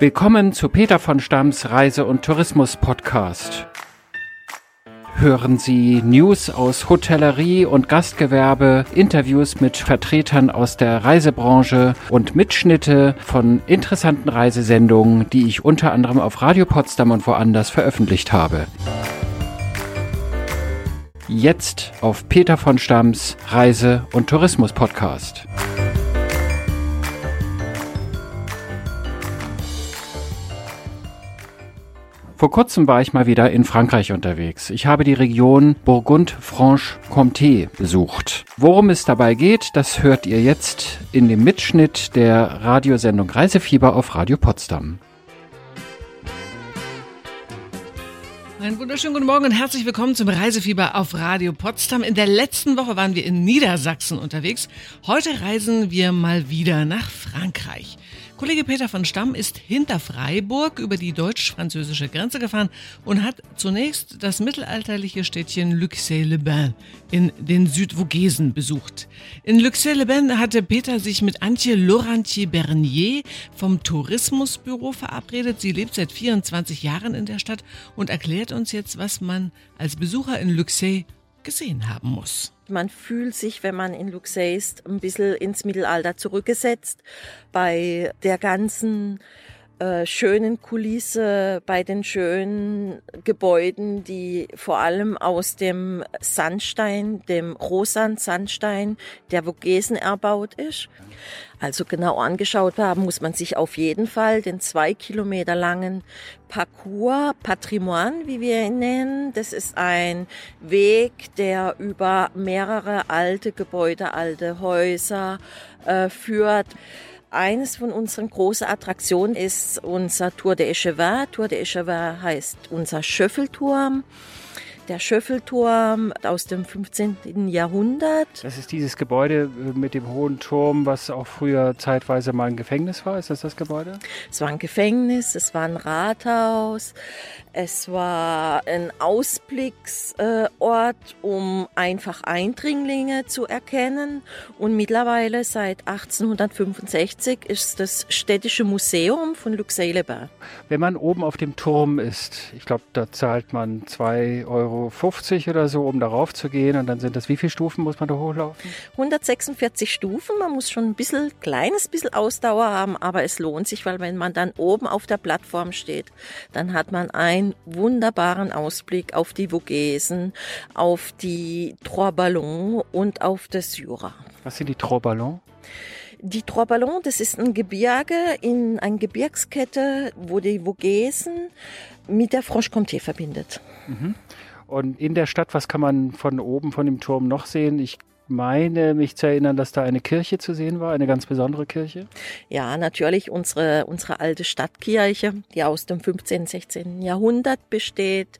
Willkommen zu Peter von Stamms Reise- und Tourismus Podcast. Hören Sie News aus Hotellerie und Gastgewerbe, Interviews mit Vertretern aus der Reisebranche und Mitschnitte von interessanten Reisesendungen, die ich unter anderem auf Radio Potsdam und woanders veröffentlicht habe. Jetzt auf Peter von Stamms Reise- und Tourismus Vor kurzem war ich mal wieder in Frankreich unterwegs. Ich habe die Region Burgund-Franche-Comté besucht. Worum es dabei geht, das hört ihr jetzt in dem Mitschnitt der Radiosendung Reisefieber auf Radio Potsdam. Einen wunderschönen guten Morgen und herzlich willkommen zum Reisefieber auf Radio Potsdam. In der letzten Woche waren wir in Niedersachsen unterwegs. Heute reisen wir mal wieder nach Frankreich. Kollege Peter von Stamm ist hinter Freiburg über die deutsch-französische Grenze gefahren und hat zunächst das mittelalterliche Städtchen Luxeuil-les-Bains in den Südvogesen besucht. In Luxeuil-les-Bains hatte Peter sich mit Antje Laurentier-Bernier vom Tourismusbüro verabredet. Sie lebt seit 24 Jahren in der Stadt und erklärt uns jetzt, was man als Besucher in Luxeuil gesehen haben muss. Man fühlt sich, wenn man in Luxeuil ist, ein bisschen ins Mittelalter zurückgesetzt. Bei der ganzen äh, schönen Kulisse, bei den schönen Gebäuden, die vor allem aus dem Sandstein, dem Rosan-Sandstein der Vogesen erbaut ist. Also genau angeschaut haben muss man sich auf jeden Fall den zwei Kilometer langen Parcours Patrimoine, wie wir ihn nennen. Das ist ein Weg, der über mehrere alte Gebäude, alte Häuser äh, führt. Eines von unseren großen Attraktionen ist unser Tour de Echevin. Tour de Echevin heißt unser Schöffelturm. Der Schöffelturm aus dem 15. Jahrhundert. Das ist dieses Gebäude äh, mit dem hohen Turm, was auch früher zeitweise mal ein Gefängnis war. Ist das das Gebäude? Es war ein Gefängnis, es war ein Rathaus, es war ein Ausblicksort, um einfach Eindringlinge zu erkennen. Und mittlerweile seit 1865 ist das städtische Museum von Luxeuil-les-Bains. Wenn man oben auf dem Turm ist, ich glaube, da zahlt man 2,50 Euro oder so, um darauf zu gehen. Und dann sind das, wie viele Stufen muss man da hochlaufen? 146 Stufen. Man muss schon ein bisschen, kleines bisschen Ausdauer haben, aber es lohnt sich, weil wenn man dann oben auf der Plattform steht, dann hat man einen wunderbaren Ausblick auf die Vogesen, auf die Trois Ballons und auf das Jura. Was sind die Trois Ballons? Die Trois Ballons, das ist ein Gebirge in eine Gebirgskette, wo die Vogesen mit der Franche-Comté verbindet. Mhm. Und in der Stadt, was kann man von oben von dem Turm noch sehen? Ich meine mich zu erinnern, dass da eine Kirche zu sehen war, eine ganz besondere Kirche. Ja, natürlich unsere, unsere alte Stadtkirche, die aus dem 15., 16. Jahrhundert besteht,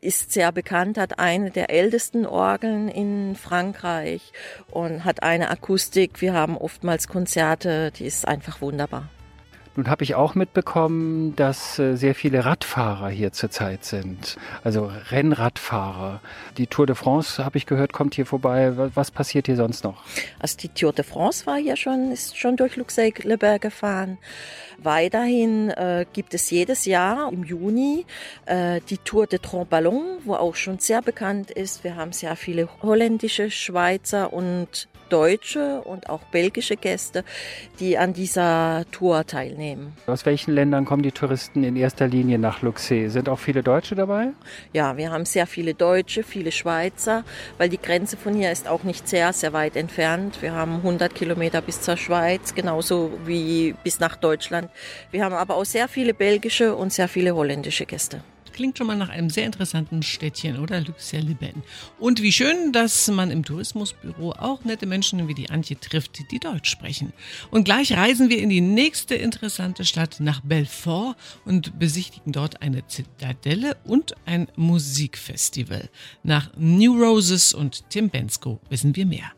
ist sehr bekannt, hat eine der ältesten Orgeln in Frankreich und hat eine Akustik. Wir haben oftmals Konzerte, die ist einfach wunderbar. Nun habe ich auch mitbekommen, dass äh, sehr viele Radfahrer hier zurzeit sind. Also Rennradfahrer. Die Tour de France, habe ich gehört, kommt hier vorbei. Was passiert hier sonst noch? Also die Tour de France war ja schon, ist schon durch Luxeuil-les-Bains gefahren. Weiterhin äh, gibt es jedes Jahr im Juni äh, die Tour de Trompe-Ballon, wo auch schon sehr bekannt ist. Wir haben sehr viele holländische, Schweizer und deutsche und auch belgische Gäste, die an dieser Tour teilnehmen. Aus welchen Ländern kommen die Touristen in erster Linie nach Luxeuil? Sind auch viele Deutsche dabei? Ja, wir haben sehr viele Deutsche, viele Schweizer, weil die Grenze von hier ist auch nicht sehr, sehr weit entfernt. Wir haben 100 Kilometer bis zur Schweiz, genauso wie bis nach Deutschland. Wir haben aber auch sehr viele belgische und sehr viele holländische Gäste. Klingt schon mal nach einem sehr interessanten Städtchen, oder? Luxeuil-les-Bains. Und wie schön, dass man im Tourismusbüro auch nette Menschen wie die Antje trifft, die Deutsch sprechen. Und gleich reisen wir in die nächste interessante Stadt nach Belfort und besichtigen dort eine Zitadelle und ein Musikfestival. Nach New Roses und Tim Bensko wissen wir mehr.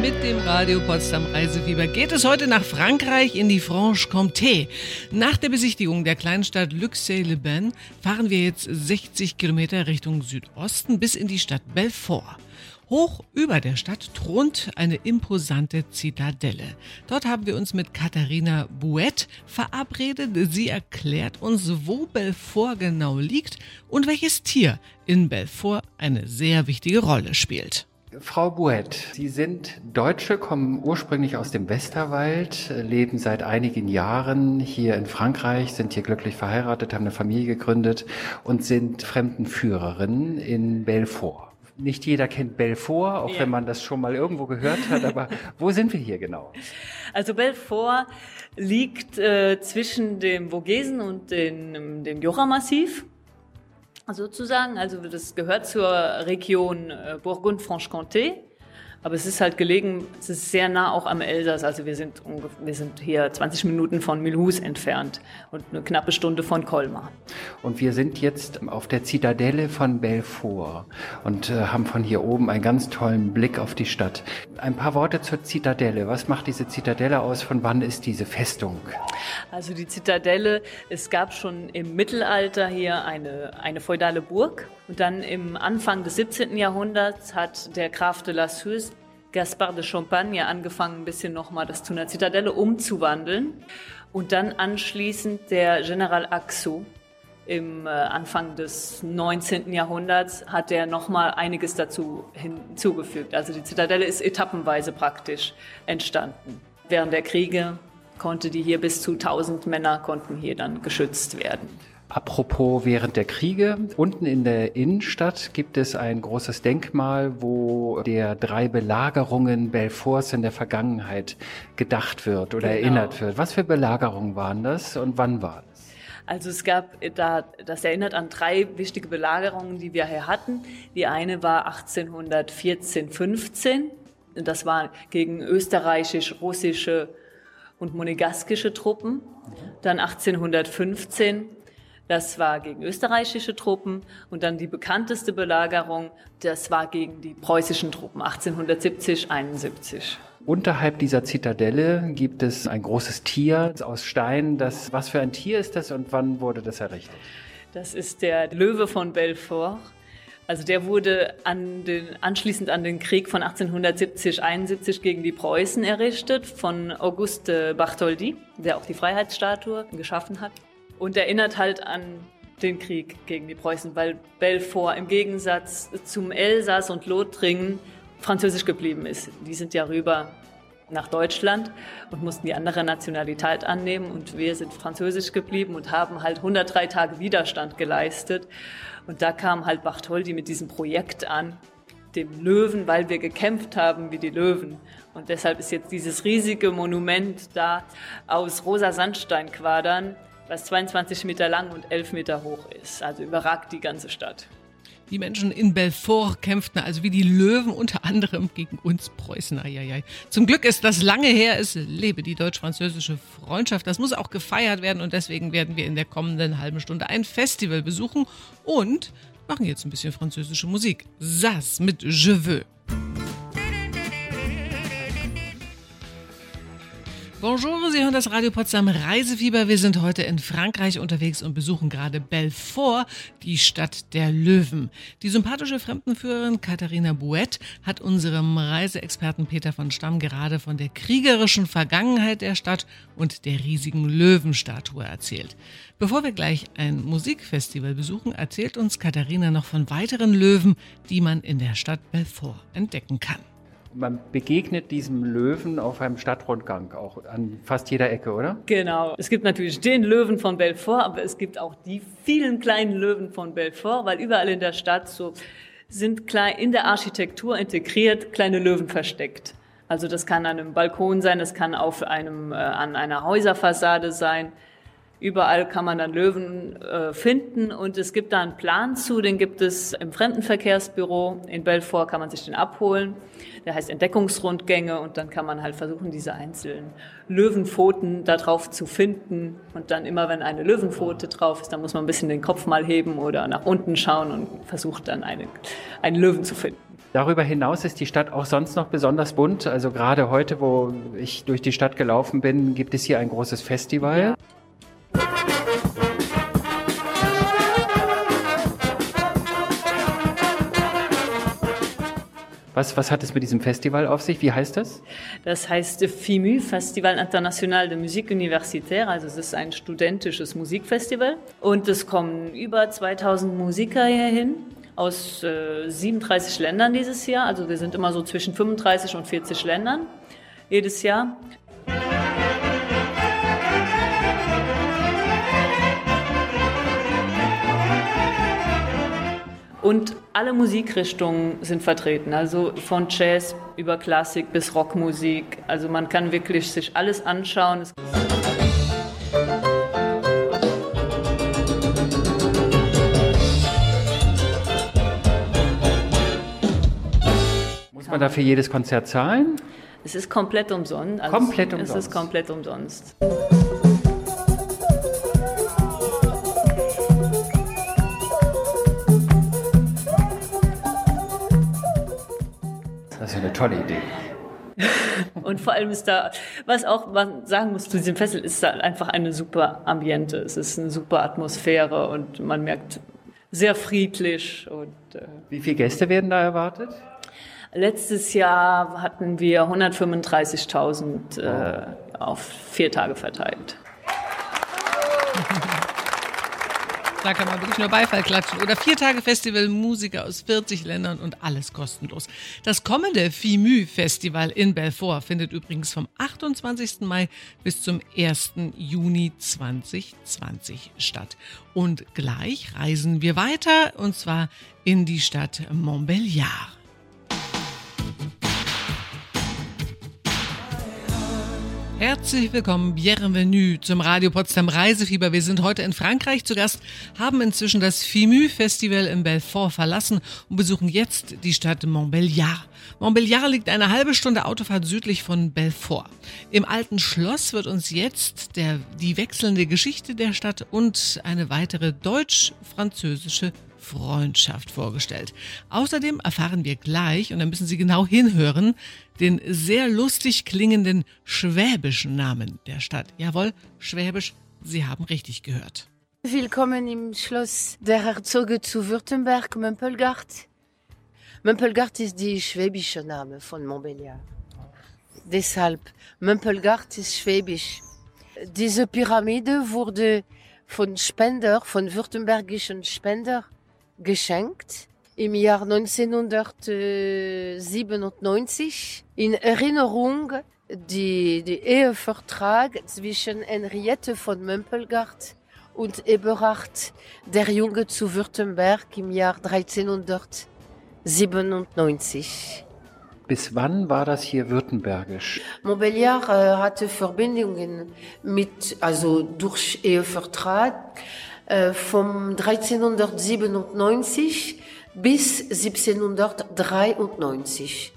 Mit dem Radio Potsdam Reisefieber geht es heute nach Frankreich in die Franche-Comté. Nach der Besichtigung der Kleinstadt Luxeuil-les-Bains fahren wir jetzt 60 Kilometer Richtung Südosten bis in die Stadt Belfort. Hoch über der Stadt thront eine imposante Zitadelle. Dort haben wir uns mit Katharina Bouet verabredet. Sie erklärt uns, wo Belfort genau liegt und welches Tier in Belfort eine sehr wichtige Rolle spielt. Frau Bouet, Sie sind Deutsche, kommen ursprünglich aus dem Westerwald, leben seit einigen Jahren hier in Frankreich, sind hier glücklich verheiratet, haben eine Familie gegründet und sind Fremdenführerin in Belfort. Nicht jeder kennt Belfort, auch ja. wenn man das schon mal irgendwo gehört hat, aber wo sind wir hier genau? Also Belfort liegt äh, zwischen dem Vogesen und den, dem Jura-Massiv sozusagen. Also das gehört zur Region äh, Bourgogne-Franche-Comté. Aber es ist halt gelegen, es ist sehr nah auch am Elsass. Also wir sind, wir sind hier 20 Minuten von Milhus entfernt und eine knappe Stunde von Colmar. Und wir sind jetzt auf der Zitadelle von Belfort und äh, haben von hier oben einen ganz tollen Blick auf die Stadt. Ein paar Worte zur Zitadelle. Was macht diese Zitadelle aus? Von wann ist diese Festung? Also die Zitadelle, es gab schon im Mittelalter hier eine, eine feudale Burg. Und dann im Anfang des 17. Jahrhunderts hat der Graf de la Suze Gaspard de Champagne angefangen, ein bisschen nochmal das zu einer Zitadelle umzuwandeln. Und dann anschließend der General Axo im äh, Anfang des 19. Jahrhunderts hat er nochmal einiges dazu hinzugefügt. Also die Zitadelle ist etappenweise praktisch entstanden. Während der Kriege konnte die hier bis zu 1000 Männer konnten hier dann geschützt werden. Apropos während der Kriege, unten in der Innenstadt gibt es ein großes Denkmal, wo der drei Belagerungen Belforts in der Vergangenheit gedacht wird oder genau. erinnert wird. Was für Belagerungen waren das und wann war das? Also es gab da, das erinnert an drei wichtige Belagerungen, die wir hier hatten. Die eine war 1814, 15. Das war gegen österreichisch-russische und monegaskische Truppen. Dann 1815 das war gegen österreichische Truppen und dann die bekannteste Belagerung, das war gegen die preußischen Truppen 1870, 71. Unterhalb dieser Zitadelle gibt es ein großes Tier aus Stein. Das, was für ein Tier ist das und wann wurde das errichtet? Das ist der Löwe von Belfort. Also der wurde an den, anschließend an den Krieg von 1870, 71 gegen die Preußen errichtet von Auguste Bartholdi, der auch die Freiheitsstatue geschaffen hat und erinnert halt an den Krieg gegen die Preußen, weil Belfort im Gegensatz zum Elsass und Lothringen französisch geblieben ist. Die sind ja rüber nach Deutschland und mussten die andere Nationalität annehmen und wir sind französisch geblieben und haben halt 103 Tage Widerstand geleistet. Und da kam halt Bartholdi mit diesem Projekt an, dem Löwen, weil wir gekämpft haben wie die Löwen. Und deshalb ist jetzt dieses riesige Monument da aus rosa Sandsteinquadern was 22 Meter lang und 11 Meter hoch ist. Also überragt die ganze Stadt. Die Menschen in Belfort kämpften also wie die Löwen unter anderem gegen uns Preußen. Eieiei. Zum Glück ist das lange her. Es lebe die deutsch-französische Freundschaft. Das muss auch gefeiert werden und deswegen werden wir in der kommenden halben Stunde ein Festival besuchen und machen jetzt ein bisschen französische Musik. Sass mit Je veux. Bonjour, Sie hören das Radio Potsdam Reisefieber. Wir sind heute in Frankreich unterwegs und besuchen gerade Belfort, die Stadt der Löwen. Die sympathische Fremdenführerin Katharina Bouet hat unserem Reiseexperten Peter von Stamm gerade von der kriegerischen Vergangenheit der Stadt und der riesigen Löwenstatue erzählt. Bevor wir gleich ein Musikfestival besuchen, erzählt uns Katharina noch von weiteren Löwen, die man in der Stadt Belfort entdecken kann. Man begegnet diesem Löwen auf einem Stadtrundgang, auch an fast jeder Ecke, oder? Genau. Es gibt natürlich den Löwen von Belfort, aber es gibt auch die vielen kleinen Löwen von Belfort, weil überall in der Stadt so sind klein, in der Architektur integriert kleine Löwen versteckt. Also das kann an einem Balkon sein, das kann auf einem, äh, an einer Häuserfassade sein. Überall kann man dann Löwen äh, finden und es gibt da einen Plan zu, den gibt es im Fremdenverkehrsbüro in Belfort, kann man sich den abholen. Der heißt Entdeckungsrundgänge und dann kann man halt versuchen, diese einzelnen Löwenpfoten da drauf zu finden. Und dann immer, wenn eine Löwenpfote drauf ist, dann muss man ein bisschen den Kopf mal heben oder nach unten schauen und versucht dann eine, einen Löwen zu finden. Darüber hinaus ist die Stadt auch sonst noch besonders bunt. Also gerade heute, wo ich durch die Stadt gelaufen bin, gibt es hier ein großes Festival. Ja. Was, was hat es mit diesem Festival auf sich? Wie heißt das? Das heißt FIMU, Festival International de Musique Universitaire. Also es ist ein studentisches Musikfestival. Und es kommen über 2000 Musiker hierhin aus äh, 37 Ländern dieses Jahr. Also wir sind immer so zwischen 35 und 40 Ländern jedes Jahr. Und alle Musikrichtungen sind vertreten, also von Jazz über Klassik bis Rockmusik. Also man kann wirklich sich alles anschauen. Muss man dafür jedes Konzert zahlen? Es ist komplett umsonst. Also komplett umsonst. Es ist komplett umsonst. Eine tolle Idee. Und vor allem ist da, was auch man sagen muss zu diesem Festival, ist da einfach eine super Ambiente. Es ist eine super Atmosphäre und man merkt sehr friedlich. Und, äh Wie viele Gäste werden da erwartet? Letztes Jahr hatten wir 135.000 äh, auf vier Tage verteilt. Da kann man wirklich nur Beifall klatschen. Oder vier Tage Festival, Musiker aus 40 Ländern und alles kostenlos. Das kommende FIMU Festival in Belfort findet übrigens vom 28. Mai bis zum 1. Juni 2020 statt. Und gleich reisen wir weiter und zwar in die Stadt Montbéliard. Herzlich willkommen, bienvenue zum Radio Potsdam Reisefieber. Wir sind heute in Frankreich zu Gast, haben inzwischen das FIMU Festival in Belfort verlassen und besuchen jetzt die Stadt Montbéliard. Montbéliard liegt eine halbe Stunde Autofahrt südlich von Belfort. Im alten Schloss wird uns jetzt der, die wechselnde Geschichte der Stadt und eine weitere deutsch-französische Freundschaft vorgestellt. Außerdem erfahren wir gleich, und da müssen Sie genau hinhören, den sehr lustig klingenden schwäbischen Namen der Stadt. Jawohl, Schwäbisch, Sie haben richtig gehört. Willkommen im Schloss der Herzoge zu Württemberg, Mömpelgard. Mömpelgard ist die schwäbische Name von Montbéliard. Deshalb, Mömpelgard ist schwäbisch. Diese Pyramide wurde von Spender, von württembergischen Spender geschenkt im Jahr 1997 in Erinnerung die, die Ehevertrag zwischen Henriette von Mömpelgard und Eberhard der Junge zu Württemberg im Jahr 1397. Bis wann war das hier württembergisch? Montbéliard äh, hatte Verbindungen mit, also durch Ehevertrag äh, vom 1397 bis 1793.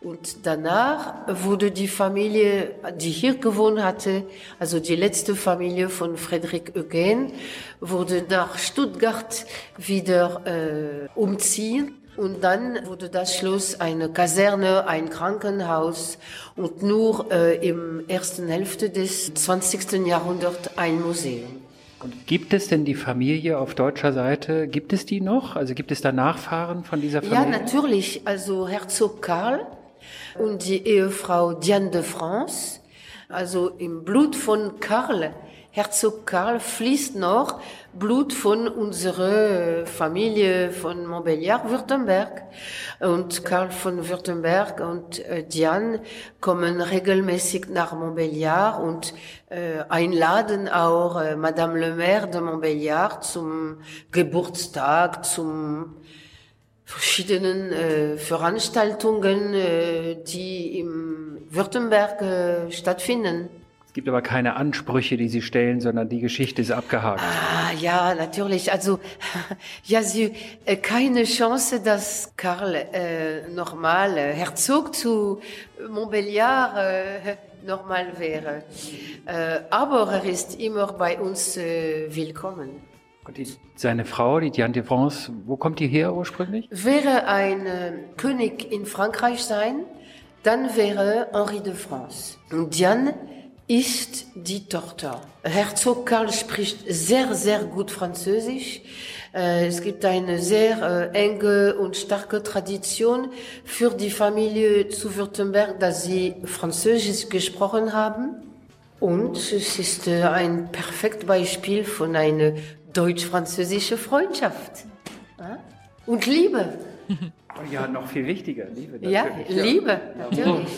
Und danach wurde die Familie, die hier gewohnt hatte, also die letzte Familie von Friedrich Eugen, wurde nach Stuttgart wieder äh, umziehen. Und dann wurde das Schloss eine Kaserne, ein Krankenhaus und nur äh, im ersten Hälfte des 20. Jahrhunderts ein Museum. Und gibt es denn die Familie auf deutscher Seite? Gibt es die noch? Also gibt es da Nachfahren von dieser Familie? Ja, natürlich. Also Herzog Karl und die Ehefrau Diane de France. Also im Blut von Karl, Herzog Karl, fließt noch Blut von unserer Familie von Montbéliard, Württemberg. Und Karl von Württemberg und äh, Diane kommen regelmäßig nach Montbéliard und äh, einladen auch äh, Madame le Maire de Montbéliard zum Geburtstag, zum verschiedenen äh, Veranstaltungen, äh, die im Württemberg äh, stattfinden. Es gibt aber keine Ansprüche, die Sie stellen, sondern die Geschichte ist abgehakt. Ah, ja, natürlich. Also, ja, sie, äh, keine Chance, dass Karl äh, nochmal äh, Herzog zu Montbéliard äh, nochmal wäre. Äh, aber er ist immer bei uns äh, willkommen. Und die, seine Frau, die Diane de France, wo kommt die her ursprünglich? Wäre ein äh, König in Frankreich sein, dann wäre Henri de France. Und Diane ist die Tochter. Herzog Karl spricht sehr, sehr gut Französisch. Äh, es gibt eine sehr äh, enge und starke Tradition für die Familie zu Württemberg, dass sie Französisch gesprochen haben. Und es ist äh, ein perfektes Beispiel von einer deutsch-französischen Freundschaft. Und Liebe. Ja, noch viel wichtiger, Liebe. Natürlich. Ja, Liebe, natürlich.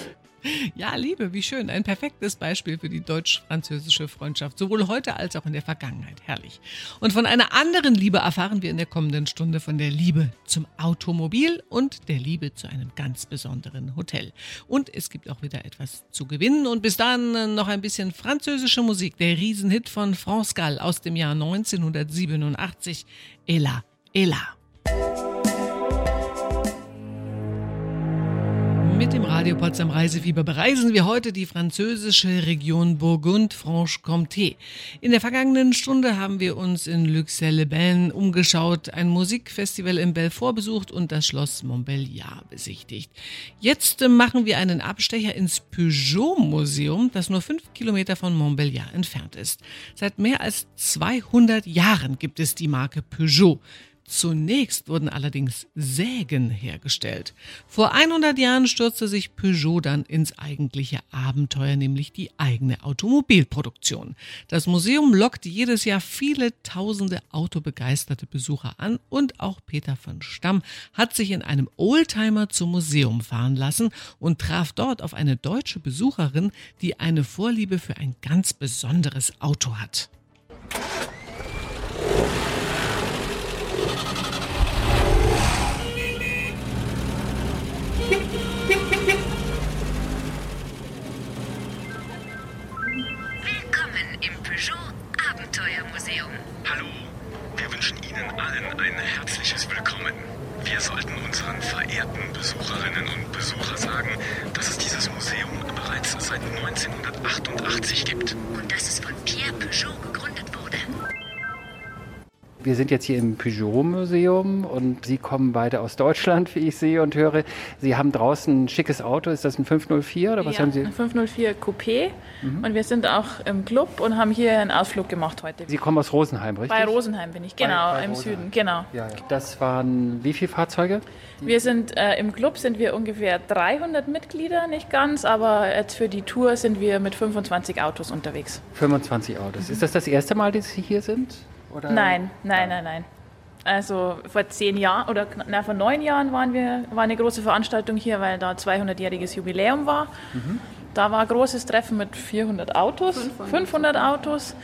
Ja, Liebe, wie schön. Ein perfektes Beispiel für die deutsch-französische Freundschaft, sowohl heute als auch in der Vergangenheit. Herrlich. Und von einer anderen Liebe erfahren wir in der kommenden Stunde von der Liebe zum Automobil und der Liebe zu einem ganz besonderen Hotel. Und es gibt auch wieder etwas zu gewinnen. Und bis dann noch ein bisschen französische Musik. Der Riesenhit von France Gall aus dem Jahr 1987. Ella, Ella. Mit dem Radio Potsdam Reisefieber bereisen wir heute die französische Region Burgund-Franche-Comté. In der vergangenen Stunde haben wir uns in Luxelles-les-Bains umgeschaut, ein Musikfestival in Belfort besucht und das Schloss Montbéliard besichtigt. Jetzt machen wir einen Abstecher ins Peugeot-Museum, das nur fünf Kilometer von Montbéliard entfernt ist. Seit mehr als 200 Jahren gibt es die Marke Peugeot. Zunächst wurden allerdings Sägen hergestellt. Vor 100 Jahren stürzte sich Peugeot dann ins eigentliche Abenteuer, nämlich die eigene Automobilproduktion. Das Museum lockt jedes Jahr viele tausende autobegeisterte Besucher an und auch Peter von Stamm hat sich in einem Oldtimer zum Museum fahren lassen und traf dort auf eine deutsche Besucherin, die eine Vorliebe für ein ganz besonderes Auto hat. verehrten Besucherinnen und Besucher sagen, dass es dieses Museum bereits seit 1988 gibt. Und dass es von Pierre Peugeot gegründet. Wir sind jetzt hier im Peugeot-Museum und Sie kommen beide aus Deutschland, wie ich sehe und höre. Sie haben draußen ein schickes Auto. Ist das ein 504 oder was ja, haben Sie? Ein 504 Coupé. Mhm. Und wir sind auch im Club und haben hier einen Ausflug gemacht heute. Sie kommen aus Rosenheim, richtig? Bei Rosenheim bin ich, genau, bei, bei im Rosenheim. Süden, genau. Ja, ja. Das waren wie viele Fahrzeuge? Wir sind äh, im Club sind wir ungefähr 300 Mitglieder, nicht ganz, aber jetzt für die Tour sind wir mit 25 Autos unterwegs. 25 Autos. Mhm. Ist das das erste Mal, dass Sie hier sind? Oder? Nein, nein, nein, nein. Also vor zehn Jahren oder na, vor neun Jahren waren wir, war eine große Veranstaltung hier, weil da 200-jähriges Jubiläum war. Mhm. Da war ein großes Treffen mit 400 Autos, 500, 500 Autos.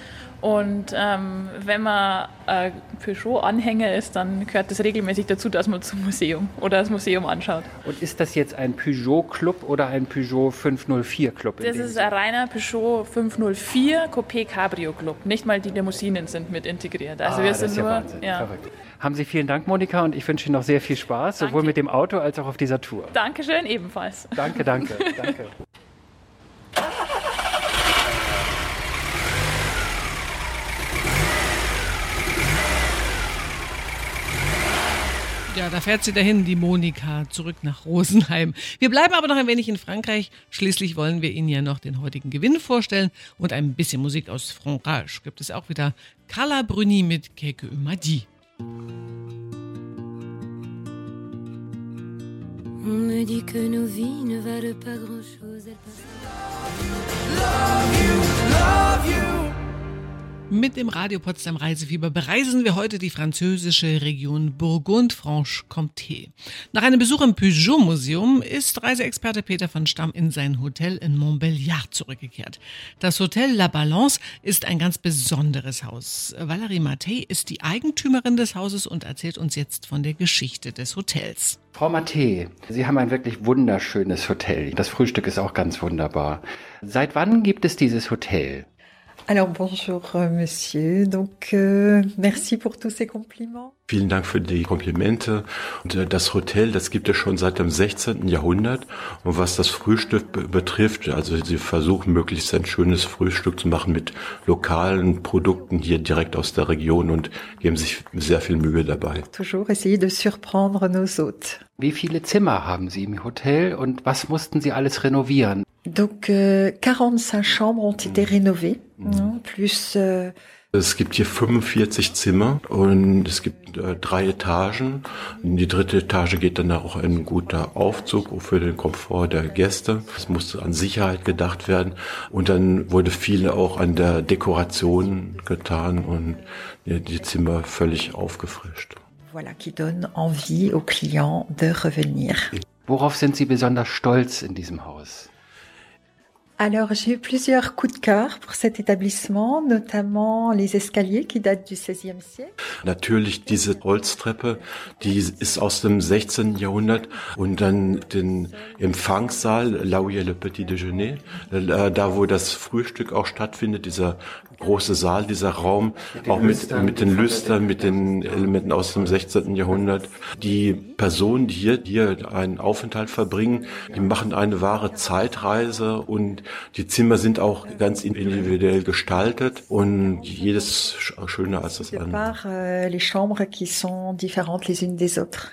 Und ähm, wenn man äh, Peugeot-Anhänger ist, dann gehört das regelmäßig dazu, dass man zum Museum oder das Museum anschaut. Und ist das jetzt ein Peugeot-Club oder ein Peugeot 504-Club? Das ist ein reiner Peugeot 504 Coupé Cabrio Club. Nicht mal die Limousinen sind mit integriert. Also ah, wir sind nur. Ja Verrückt. Haben Sie vielen Dank, Monika, und ich wünsche Ihnen noch sehr viel Spaß, danke. sowohl mit dem Auto als auch auf dieser Tour. Dankeschön, ebenfalls. Danke, danke, danke. Da fährt sie dahin, die Monika, zurück nach Rosenheim. Wir bleiben aber noch ein wenig in Frankreich. Schließlich wollen wir Ihnen ja noch den heutigen Gewinn vorstellen und ein bisschen Musik aus Frankreich gibt es auch wieder. Carla Bruni mit Keke Umadi. On me dit que nos vies ne valent pas grand-chose. Love you, love you. Mit dem Radio Potsdam Reisefieber bereisen wir heute die französische Region Burgund-Franche-Comté. Nach einem Besuch im Peugeot-Museum ist Reiseexperte Peter von Stamm in sein Hotel in Montbéliard zurückgekehrt. Das Hotel La Balance ist ein ganz besonderes Haus. Valérie Mattei ist die Eigentümerin des Hauses und erzählt uns jetzt von der Geschichte des Hotels. Frau Mattei, Sie haben ein wirklich wunderschönes Hotel. Das Frühstück ist auch ganz wunderbar. Seit wann gibt es dieses Hotel? Alors bonjour euh, Monsieur, donc euh, merci pour tous ces compliments. Vielen Dank für die Komplimente. Und das Hotel, das gibt es schon seit dem 16. Jahrhundert. Und was das Frühstück betrifft, also sie versuchen möglichst ein schönes Frühstück zu machen mit lokalen Produkten hier direkt aus der Region und geben sich sehr viel Mühe dabei. Toujours essayer de surprendre nos hôtes. Wie viele Zimmer haben Sie im Hotel und was mussten Sie alles renovieren? Donc, euh, 45 chambres ont été rénovées, hein, plus euh, Es gibt hier 45 Zimmer und es gibt äh, drei Etagen. In die dritte Etage geht dann auch ein guter Aufzug für den Komfort der Gäste. Es musste an Sicherheit gedacht werden und dann wurde viel auch an der Dekoration getan und ja, die Zimmer völlig aufgefrischt. voilà, qui donne envie aux clients de revenir. Worauf sind Sie besonders stolz in diesem Haus? Alors, j'ai eu plusieurs coups de cœur pour cet établissement, notamment les escaliers qui datent du XVIe siècle. Natürlich diese Holztreppe, die ist aus dem 16. Jahrhundert und dann den Empfangssaal, là où il y a le petit déjeuner, äh, da wo das Frühstück auch stattfindet, dieser große Saal, dieser Raum, auch mit, mit den Lüstern, mit den Elementen aus dem 16. Jahrhundert. Die Personen, die hier, hier einen Aufenthalt verbringen, die machen eine wahre Zeitreise und die Zimmer sind auch ganz individuell gestaltet und jedes schöner als das De andere. euh, les chambres qui sont différentes les unes des autres.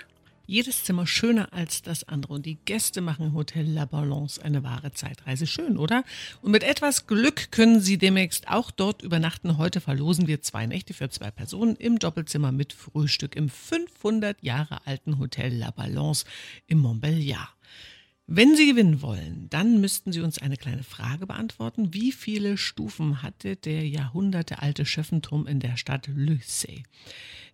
Jedes Zimmer schöner als das andere und die Gäste machen Hotel La Balance eine wahre Zeitreise. Schön, oder? Und mit etwas Glück können Sie demnächst auch dort übernachten. Heute verlosen wir zwei Nächte für zwei Personen im Doppelzimmer mit Frühstück im 500 Jahre alten Hotel La Balance im Montbéliard. Wenn Sie gewinnen wollen, dann müssten Sie uns eine kleine Frage beantworten. Wie viele Stufen hatte der jahrhundertealte Schöffenturm in der Stadt Lucé?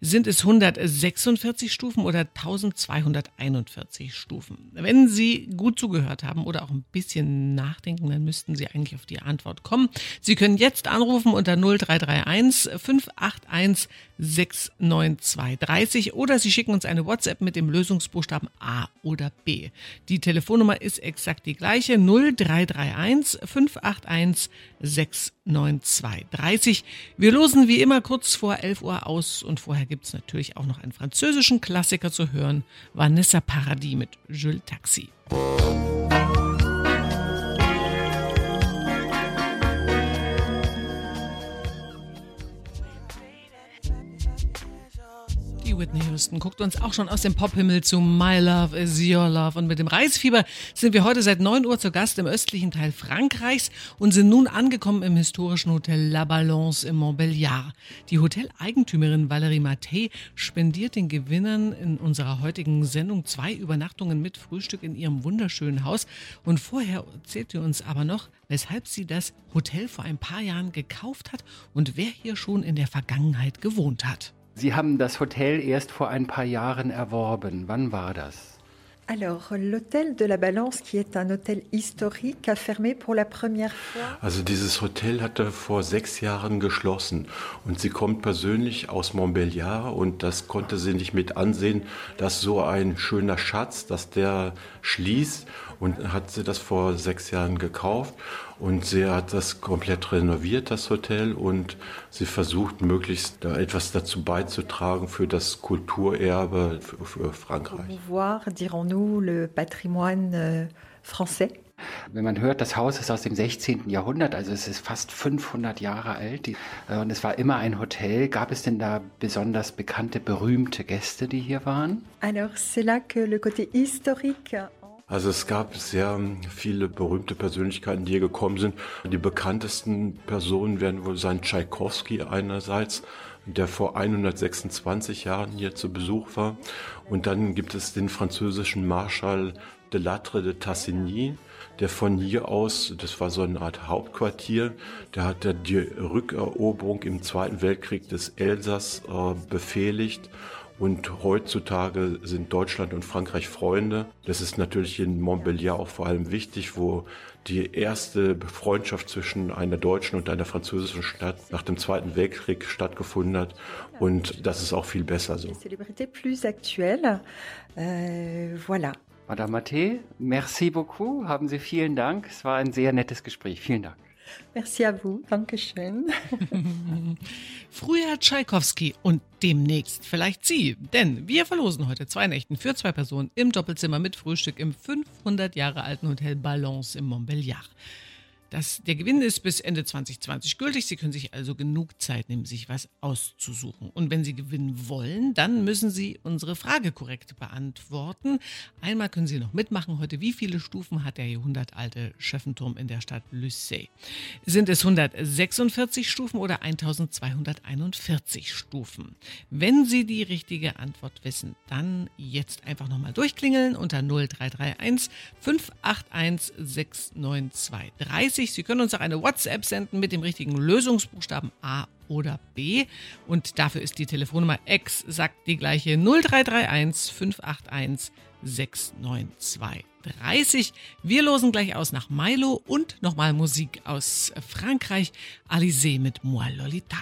Sind es 146 Stufen oder 1241 Stufen? Wenn Sie gut zugehört haben oder auch ein bisschen nachdenken, dann müssten Sie eigentlich auf die Antwort kommen. Sie können jetzt anrufen unter 0331 581 69230 oder Sie schicken uns eine WhatsApp mit dem Lösungsbuchstaben A oder B. Die Telefonnummer ist exakt die gleiche 0331 581 69230. Wir losen wie immer kurz vor 11 Uhr aus und vorher gibt es natürlich auch noch einen französischen Klassiker zu hören, Vanessa Paradis mit Jules Taxi. Die Whitney Houston guckt uns auch schon aus dem Pophimmel zu My Love is Your Love. Und mit dem Reisfieber sind wir heute seit 9 Uhr zu Gast im östlichen Teil Frankreichs und sind nun angekommen im historischen Hotel La Balance im Montbéliard. Die Hoteleigentümerin Valérie Mattei spendiert den Gewinnern in unserer heutigen Sendung zwei Übernachtungen mit Frühstück in ihrem wunderschönen Haus. Und vorher erzählt sie uns aber noch, weshalb sie das Hotel vor ein paar Jahren gekauft hat und wer hier schon in der Vergangenheit gewohnt hat. Sie haben das Hotel erst vor ein paar Jahren erworben. Wann war das? Alors, l'hôtel de la Balance, qui est un hôtel historique, a fermé pour la première fois. Also dieses Hotel hatte vor sechs Jahren geschlossen und sie kommt persönlich aus Montbéliard und das konnte sie nicht mit ansehen, dass so ein schöner Schatz, dass der schließt und hat sie das vor sechs Jahren gekauft und sie hat das komplett renoviert, das Hotel und sie versucht möglichst da etwas dazu beizutragen für das Kulturerbe für, für Frankreich. Promouvoir, dirons-nous, le patrimoine euh, français. Wenn man hört, das Haus ist aus dem 16. Jahrhundert, also es ist fast 500 Jahre alt die, äh, und es war immer ein Hotel. Gab es denn da besonders bekannte, berühmte Gäste, die hier waren? Alors, c'est là que le côté historique Also es gab sehr viele berühmte Persönlichkeiten, die hier gekommen sind. Die bekanntesten Personen werden wohl sein Tschaikowski einerseits, der vor 126 Jahren hier zu Besuch war. Und dann gibt es den französischen Marschall de Latre de Tassigny, der von hier aus, das war so eine Art Hauptquartier, der hat die Rückeroberung im Zweiten Weltkrieg des Elsass äh, befehligt. Und heutzutage sind Deutschland und Frankreich Freunde. Das ist natürlich in Montbéliard auch vor allem wichtig, wo die erste Freundschaft zwischen einer deutschen und einer französischen Stadt nach dem Zweiten Weltkrieg stattgefunden hat. Und das ist auch viel besser so. Plus actuelle. Euh, voilà. Madame Matte, merci beaucoup. Haben Sie vielen Dank. Es war ein sehr nettes Gespräch. Vielen Dank. Merci à vous. Dankeschön. Früher Tschaikowski und demnächst vielleicht Sie. Denn wir verlosen heute zwei Nächten für zwei Personen im Doppelzimmer mit Frühstück im 500 Jahre alten Hotel Balance im Montbéliard. Das, der Gewinn ist bis Ende 2020 gültig. Sie können sich also genug Zeit nehmen, sich was auszusuchen. Und wenn Sie gewinnen wollen, dann müssen Sie unsere Frage korrekt beantworten. Einmal können Sie noch mitmachen heute. Wie viele Stufen hat der jahrhundertalte Schöffenturm in der Stadt Lucé? Sind es 146 Stufen oder 1241 Stufen? Wenn Sie die richtige Antwort wissen, dann jetzt einfach nochmal durchklingeln unter 0331 581 69230. Sie können uns auch eine WhatsApp senden mit dem richtigen Lösungsbuchstaben A oder B. Und dafür ist die Telefonnummer exakt die gleiche 0331 581 69230. Wir losen gleich aus nach Milo und nochmal Musik aus Frankreich. Alizé mit Moi Lolita.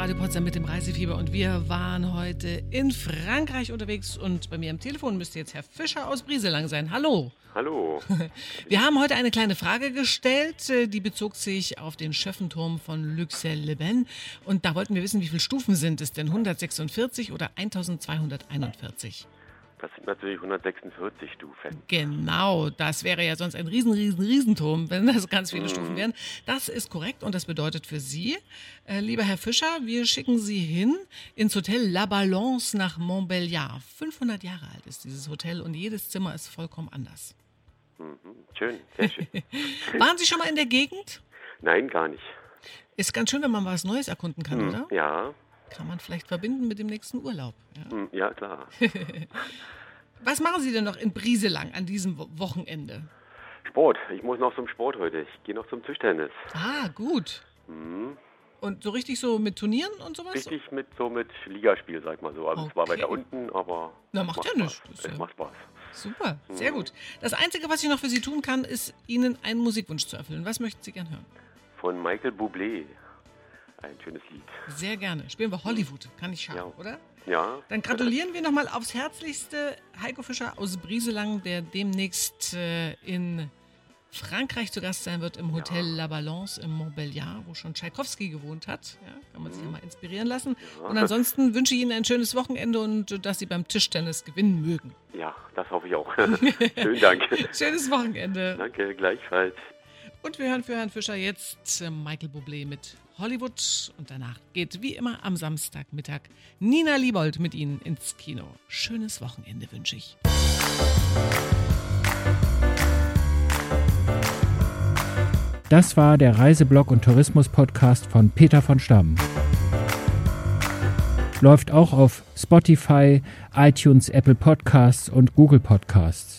Radio Potsdam mit dem Reisefieber und wir waren heute in Frankreich unterwegs und bei mir am Telefon müsste jetzt Herr Fischer aus Brieselang sein. Hallo. Hallo. Wir haben heute eine kleine Frage gestellt, äh, die bezog sich auf den Schöffenturm von Luxel-les-Bains und da wollten wir wissen, wie viele Stufen sind es denn? 146 oder 1241? Das sind natürlich 146 Stufen. Genau, das wäre ja sonst ein riesen, riesen, Riesenturm, wenn das ganz viele Stufen wären. Das ist korrekt und das bedeutet für Sie, äh, lieber Herr Fischer, wir schicken Sie hin ins Hotel La Balance nach Montbéliard. 500 Jahre alt ist dieses Hotel und jedes Zimmer ist vollkommen anders. Mhm. Schön, sehr schön. Waren Sie schon mal in der Gegend? Nein, gar nicht. Ist ganz schön, wenn man was Neues erkunden kann, Hm, oder? Ja, Kann man vielleicht verbinden mit dem nächsten Urlaub. Ja. hm, ja klar. Was machen Sie denn noch in Brieselang an diesem Wo- Wochenende? Sport. Ich muss noch zum Sport heute. Ich gehe noch zum Tischtennis. Ah, gut. Mhm. Und so richtig so mit Turnieren und sowas? Richtig mit so mit Ligaspiel, sag mal so. Also Okay. weiter unten, aber Na, macht ja nichts. Es ja- macht Spaß. Super, sehr Mhm. gut. Das Einzige, was ich noch für Sie tun kann, ist Ihnen einen Musikwunsch zu erfüllen. Was möchten Sie gern hören? Von Michael Bublé. Ein schönes Lied. Sehr gerne. Spielen wir Hollywood. Kann nicht schaden, oder? Ja. Dann gratulieren wir nochmal aufs Herzlichste Heiko Fischer aus Brieselang, der demnächst äh, in Frankreich zu Gast sein wird im Hotel La Balance im Montbéliard, wo schon Tschaikowski gewohnt hat. Ja, kann man sich ja mal inspirieren lassen. Ja. Und ansonsten wünsche ich Ihnen ein schönes Wochenende und dass Sie beim Tischtennis gewinnen mögen. Ja, das hoffe ich auch. Schönen Dank. Schönes Wochenende. Danke, gleichfalls. Und wir hören für Herrn Fischer jetzt äh, Michael Bublé mit Hollywood. Und danach geht wie immer am Samstagmittag Nina Liebold mit Ihnen ins Kino. Schönes Wochenende wünsche ich. Das war der Reiseblog und Tourismus-Podcast von Peter von Stamm. Läuft auch auf Spotify, iTunes, Apple Podcasts und Google Podcasts.